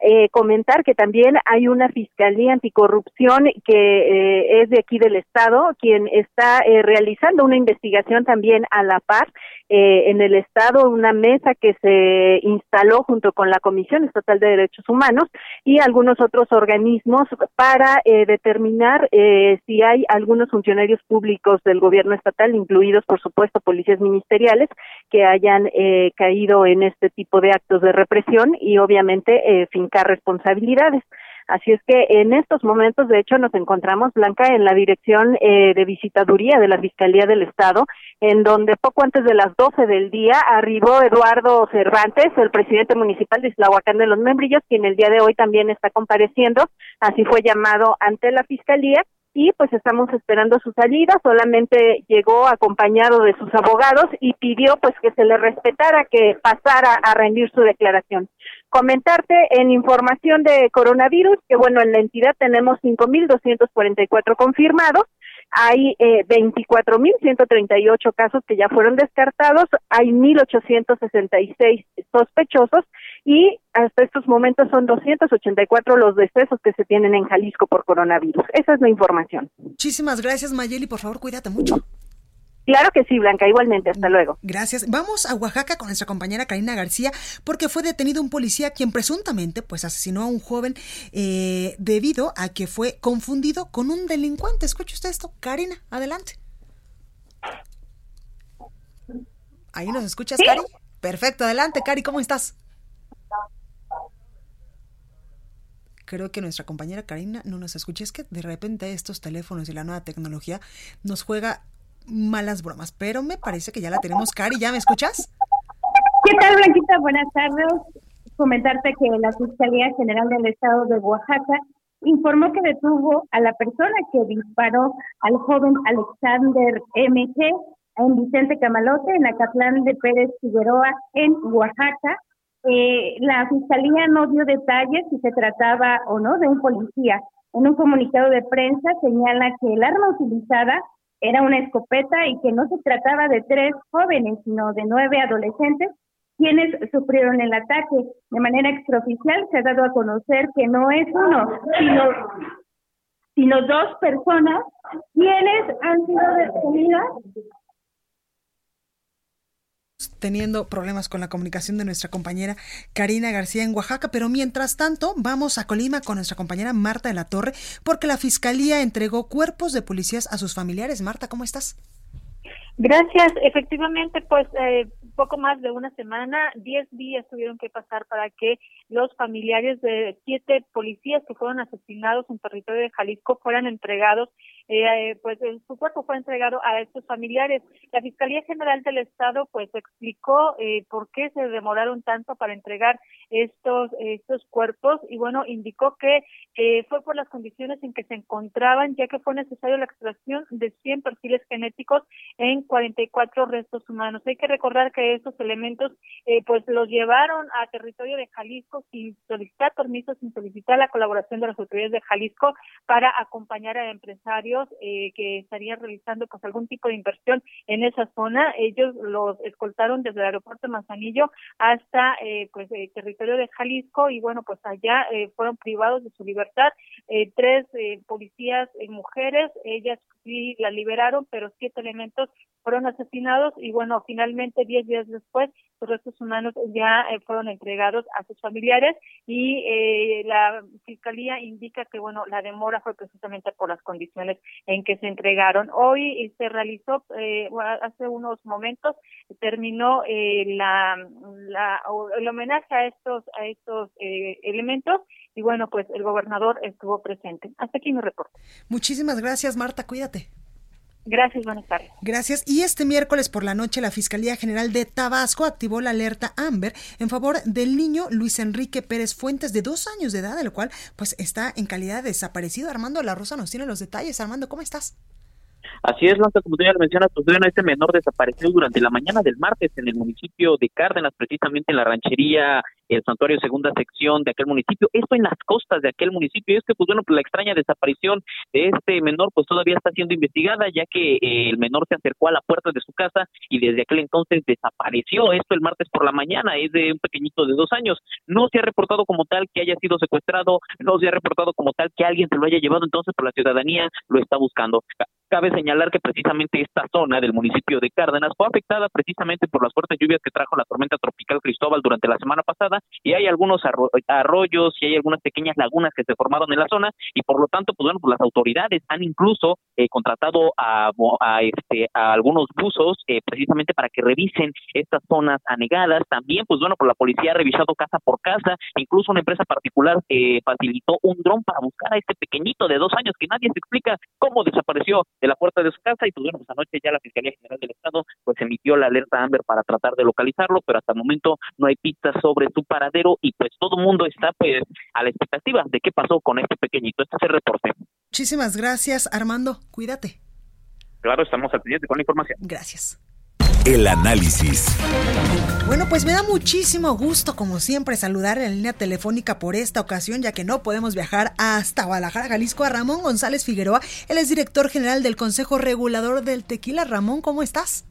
eh, comentar que también hay una fiscalía anticorrupción que eh, es de aquí del estado quien está eh, realizando una investigación también a la par eh, en el estado una mesa que se instaló junto con la Comisión Estatal de Derechos Humanos y algunos otros organismos para eh, determinar si hay algunos funcionarios públicos del gobierno estatal, incluidos por supuesto policías ministeriales, que hayan caído en este tipo de actos de represión y obviamente eh, responsabilidades. Así es que en estos momentos, de hecho, nos encontramos, Blanca, en la dirección eh, de visitaduría de la Fiscalía del Estado, en donde poco antes de las 12 del día arribó Eduardo Cervantes, el presidente municipal de Islahuacán de los Membrillos, quien el día de hoy también está compareciendo, así fue llamado ante la Fiscalía, y pues estamos esperando su salida, solamente llegó acompañado de sus abogados y pidió pues que se le respetara que pasara a rendir su declaración. Comentarte en información de coronavirus que bueno, en la entidad tenemos 5.244 confirmados, hay eh, 24.138 casos que ya fueron descartados, hay 1.866 sospechosos y hasta estos momentos son 284 los decesos que se tienen en Jalisco por coronavirus. Esa es la información. Muchísimas gracias, Mayeli. Por favor, cuídate mucho. Claro que sí, Blanca, igualmente. Hasta luego. Gracias. Vamos a Oaxaca con nuestra compañera Karina García, porque fue detenido un policía quien presuntamente pues asesinó a un joven eh, debido a que fue confundido con un delincuente. Escuche usted esto. Karina, adelante. Ahí nos escuchas, Cari. Perfecto, adelante, Cari, ¿cómo estás? creo que nuestra compañera Karina no nos escucha. Es que de repente estos teléfonos y la nueva tecnología nos juega malas bromas, pero me parece que ya la tenemos. Cari, ¿ya me escuchas? ¿Qué tal, Blanquita? Buenas tardes. Comentarte que la Fiscalía General del Estado de Oaxaca informó que detuvo a la persona que disparó al joven Alexander MG en Vicente Camalote, en Acatlán de Pérez Figueroa, en Oaxaca. Eh, la fiscalía no dio detalles si se trataba o no de un policía En un comunicado de prensa señala que el arma utilizada era una escopeta y que no se trataba de tres jóvenes, sino de nueve adolescentes quienes sufrieron el ataque. De manera extraoficial se ha dado a conocer que no es uno, sino, sino dos personas quienes han sido detenidas teniendo problemas con la comunicación de nuestra compañera Karina García en Oaxaca, pero mientras tanto vamos a Colima con nuestra compañera Marta de la Torre porque la Fiscalía entregó cuerpos de policías a sus familiares. Marta, ¿cómo estás? Gracias. Efectivamente, pues eh, poco más de una semana, diez días tuvieron que pasar para que los familiares de siete policías que fueron asesinados en territorio de Jalisco fueran entregados eh, pues su cuerpo fue entregado a estos familiares. La Fiscalía General del Estado pues explicó eh, por qué se demoraron tanto para entregar estos estos cuerpos y bueno indicó que eh, fue por las condiciones en que se encontraban ya que fue necesario la extracción de 100 perfiles genéticos en 44 restos humanos. Hay que recordar que estos elementos eh, pues los llevaron a territorio de Jalisco sin solicitar permiso, sin solicitar la colaboración de las autoridades de Jalisco para acompañar a eh, que estarían realizando pues algún tipo de inversión en esa zona. Ellos los escoltaron desde el aeropuerto de Manzanillo hasta eh, pues el territorio de Jalisco y bueno pues allá eh, fueron privados de su libertad tres policías mujeres, ellas sí la liberaron, pero siete elementos fueron asesinados y bueno, finalmente diez días después los restos humanos ya eh, fueron entregados a sus familiares y eh, la fiscalía indica que bueno, la demora fue precisamente por las condiciones en que se entregaron. Hoy se realizó eh, hace unos momentos terminó la, la el homenaje a estos a estos elementos y bueno, pues el gobernador estuvo presente. Hasta aquí mi reporte. Muchísimas gracias, Marta, cuídate. Gracias, buenas tardes. Gracias. Y este miércoles por la noche la Fiscalía General de Tabasco activó la alerta Amber en favor del niño Luis Enrique Pérez Fuentes de dos años de edad, el cual pues está en calidad de desaparecido. Armando La Rosa nos tiene los detalles. Armando, ¿cómo estás? Así es, Blanca, como tú ya lo mencionas, pues a este menor desapareció durante la mañana del martes en el municipio de Cárdenas, precisamente en la ranchería el santuario segunda sección de aquel municipio, esto en las costas de aquel municipio, y es que pues bueno, pues la extraña desaparición de este menor pues todavía está siendo investigada, ya que eh, el menor se acercó a la puerta de su casa y desde aquel entonces desapareció, esto el martes por la mañana, es de un pequeñito de dos años, no se ha reportado como tal que haya sido secuestrado, no se ha reportado como tal que alguien se lo haya llevado, entonces por pues, la ciudadanía lo está buscando. Cabe señalar que precisamente esta zona del municipio de Cárdenas fue afectada precisamente por las fuertes lluvias que trajo la tormenta tropical Cristóbal durante la semana pasada y hay algunos arroyos y hay algunas pequeñas lagunas que se formaron en la zona y por lo tanto pues bueno pues las autoridades han incluso eh, contratado a, a, este a algunos buzos eh, precisamente para que revisen estas zonas anegadas. También pues bueno pues la policía ha revisado casa por casa incluso una empresa particular eh, facilitó un dron para buscar a este pequeñito de dos años que nadie se explica cómo desapareció de la puerta de su casa y pues bueno, pues anoche ya la Fiscalía General del Estado pues emitió la alerta Amber para tratar de localizarlo, pero hasta el momento no hay pistas sobre su paradero y pues todo el mundo está pues a la expectativa de qué pasó con este pequeñito. Este es el reporte. Muchísimas gracias, Armando. Cuídate. Claro, estamos al pendiente con la información. Gracias. El análisis. Bueno, pues me da muchísimo gusto, como siempre, saludar en línea telefónica por esta ocasión, ya que no podemos viajar hasta Guadalajara, Jalisco, a Ramón González Figueroa. Él es director general del Consejo Regulador del Tequila. Ramón, ¿cómo estás?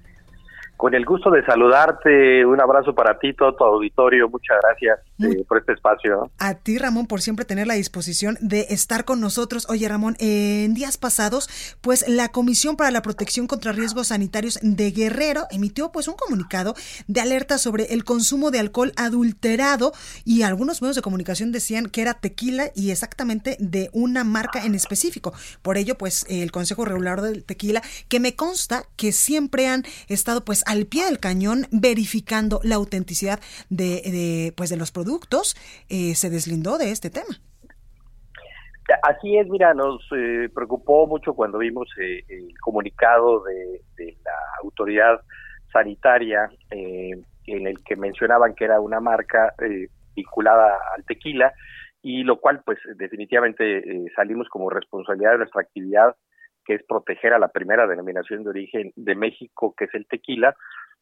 Con el gusto de saludarte, un abrazo para ti, todo tu auditorio, muchas gracias eh, por este espacio. A ti, Ramón, por siempre tener la disposición de estar con nosotros. Oye, Ramón, en días pasados, pues la Comisión para la Protección contra Riesgos Sanitarios de Guerrero emitió pues un comunicado de alerta sobre el consumo de alcohol adulterado y algunos medios de comunicación decían que era tequila y exactamente de una marca en específico. Por ello, pues el Consejo Regular del Tequila, que me consta que siempre han estado pues al pie del cañón verificando la autenticidad de, pues de los productos, eh, se deslindó de este tema. Así es, mira, nos eh, preocupó mucho cuando vimos eh, el comunicado de, la autoridad sanitaria en el que mencionaban que era una marca vinculada al tequila y lo cual pues definitivamente salimos como responsabilidad de nuestra actividad que es proteger a la primera denominación de origen de México, que es el tequila.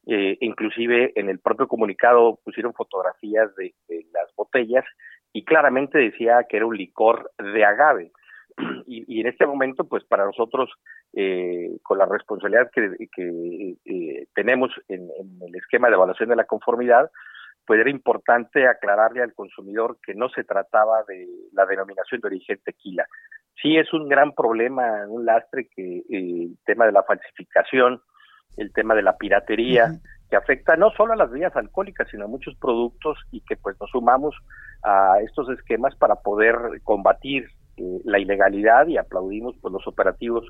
Eh, inclusive en el propio comunicado pusieron fotografías de, las botellas y claramente decía que era un licor de agave. y, en este momento, pues para nosotros, eh, con la responsabilidad que, eh, tenemos en, el esquema de evaluación de la conformidad, pues era importante aclararle al consumidor que no se trataba de la denominación de origen tequila. Sí es un gran problema, un lastre que el tema de la falsificación, el tema de la piratería, que afecta no solo a las vías alcohólicas, sino a muchos productos y que pues nos sumamos a estos esquemas para poder combatir eh, la ilegalidad y aplaudimos pues los operativos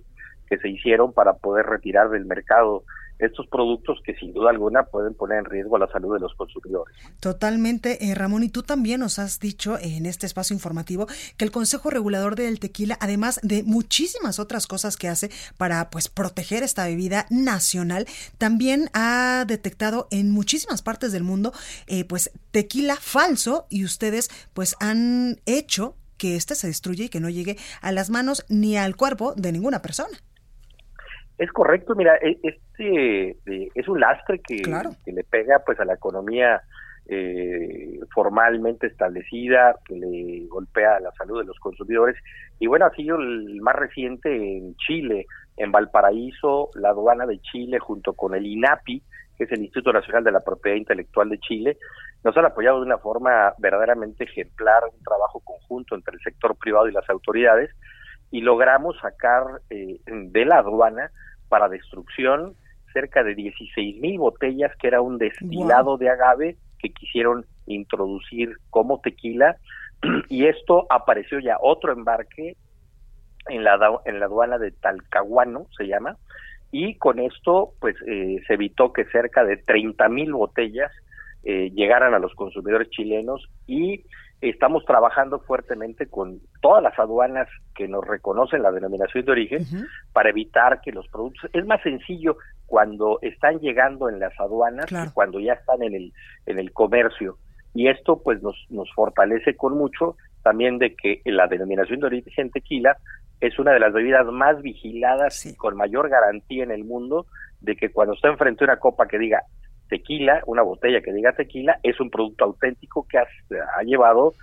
que se hicieron para poder retirar del mercado estos productos que sin duda alguna pueden poner en riesgo la salud de los consumidores. Totalmente, eh, Ramón, y tú también nos has dicho en este espacio informativo que el Consejo Regulador del Tequila, además de muchísimas otras cosas que hace para pues proteger esta bebida nacional, también ha detectado en muchísimas partes del mundo eh, pues tequila falso y ustedes pues han hecho que éste se destruya y que no llegue a las manos ni al cuerpo de ninguna persona. Es correcto, mira, e, este eh, es un lastre que, que, le pega pues a la economía eh, formalmente establecida, que le golpea la salud de los consumidores. Y bueno, ha sido el más reciente en Chile, en Valparaíso, la aduana de Chile junto con el INAPI, que es el Instituto Nacional de la Propiedad Intelectual de Chile, nos han apoyado de una forma verdaderamente ejemplar, un trabajo conjunto entre el sector privado y las autoridades, y logramos sacar eh, de la aduana para destrucción cerca de 16 mil botellas, que era un destilado de agave que quisieron introducir como tequila, y esto apareció ya otro embarque en la, en la aduana de Talcahuano, se llama, y con esto pues eh, se evitó que cerca de 30 mil botellas eh, llegaran a los consumidores chilenos y estamos trabajando fuertemente con todas las aduanas que nos reconocen la denominación de origen para evitar que los productos es más sencillo cuando están llegando en las aduanas que cuando ya están en el en el comercio. Y esto pues nos nos fortalece con mucho también de que la denominación de origen tequila es una de las bebidas más vigiladas y con mayor garantía en el mundo de que cuando está enfrente a una copa que diga tequila, una botella que diga tequila, es un producto auténtico que ha, llevado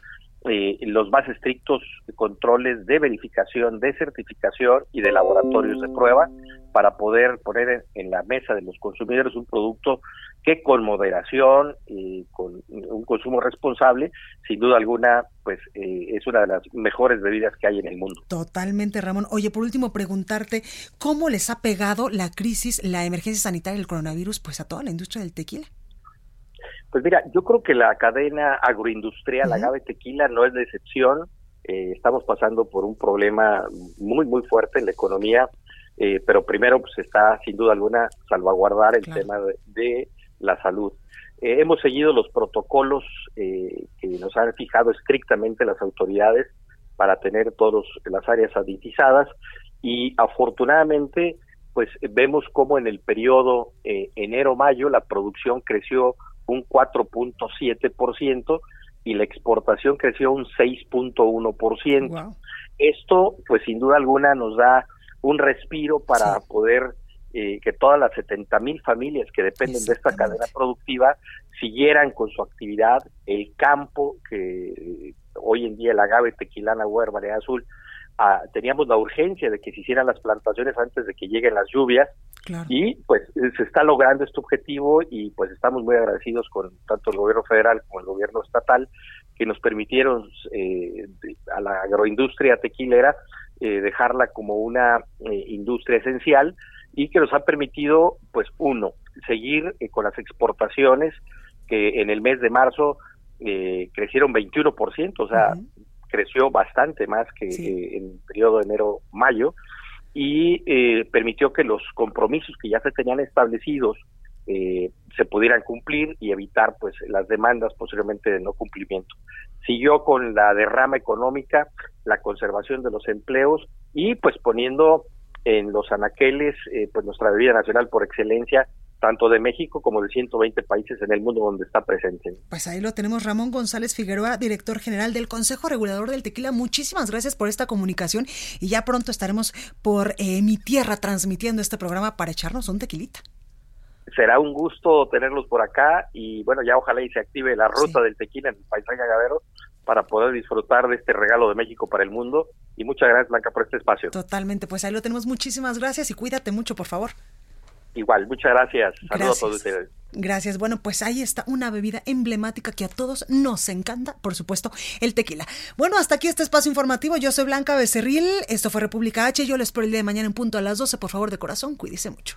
eh, los más estrictos controles de verificación, de certificación y de laboratorios de prueba para poder poner en la mesa de los consumidores un producto que con moderación y con un consumo responsable, sin duda alguna, pues eh, es una de las mejores bebidas que hay en el mundo. Totalmente, Ramón. Oye, por último, preguntarte, ¿cómo les ha pegado la crisis, la emergencia sanitaria del coronavirus, pues a toda la industria del tequila? Pues mira, yo creo que la cadena agroindustrial, la agave tequila, no es de excepción. Eh, estamos pasando por un problema muy, muy fuerte en la economía, eh, pero primero pues está sin duda alguna salvaguardar el tema de la salud. Eh, hemos seguido los protocolos eh, que nos han fijado estrictamente las autoridades para tener todas las áreas sanitizadas y afortunadamente pues vemos como en el periodo eh, enero-mayo la producción creció un 4.7% y la exportación creció un 6.1%. Esto pues sin duda alguna nos da un respiro para poder eh, que todas las 70 mil familias que dependen de esta cadena productiva siguieran con su actividad, el campo, que eh, hoy en día el agave, tequilana, huerva, azul, ah, teníamos la urgencia de que se hicieran las plantaciones antes de que lleguen las lluvias. Y pues eh, se está logrando este objetivo y pues estamos muy agradecidos con tanto el gobierno federal como el gobierno estatal que nos permitieron a la agroindustria tequilera dejarla como una industria esencial y que nos ha permitido, pues uno, seguir eh, con las exportaciones que en el mes de marzo eh, crecieron 21%, o sea, creció bastante más que eh, en el periodo de enero-mayo y eh, permitió que los compromisos que ya se tenían establecidos se pudieran cumplir y evitar pues las demandas posiblemente de no cumplimiento. Siguió con la derrama económica, la conservación de los empleos y pues poniendo en los anaqueles, eh, pues nuestra bebida nacional por excelencia, tanto de México como de 120 países en el mundo donde está presente. Pues ahí lo tenemos, Ramón González Figueroa, director general del Consejo Regulador del Tequila. Muchísimas gracias por esta comunicación y ya pronto estaremos por eh, mi tierra transmitiendo este programa para echarnos un tequilita. Será un gusto tenerlos por acá y bueno, ya ojalá y se active la ruta del tequila en el paisaje agavero para poder disfrutar de este regalo de México para el mundo y muchas gracias Blanca por este espacio. Totalmente, pues ahí lo tenemos. Muchísimas gracias y cuídate mucho, por favor. Igual, muchas gracias. Saludos a todos ustedes. Gracias. Bueno, pues ahí está una bebida emblemática que a todos nos encanta, por supuesto, el tequila. Bueno, hasta aquí este espacio informativo. Yo soy Blanca Becerril. Esto fue República H. Yo les espero el día de mañana en punto a las 12. Por favor, de corazón, cuídese mucho.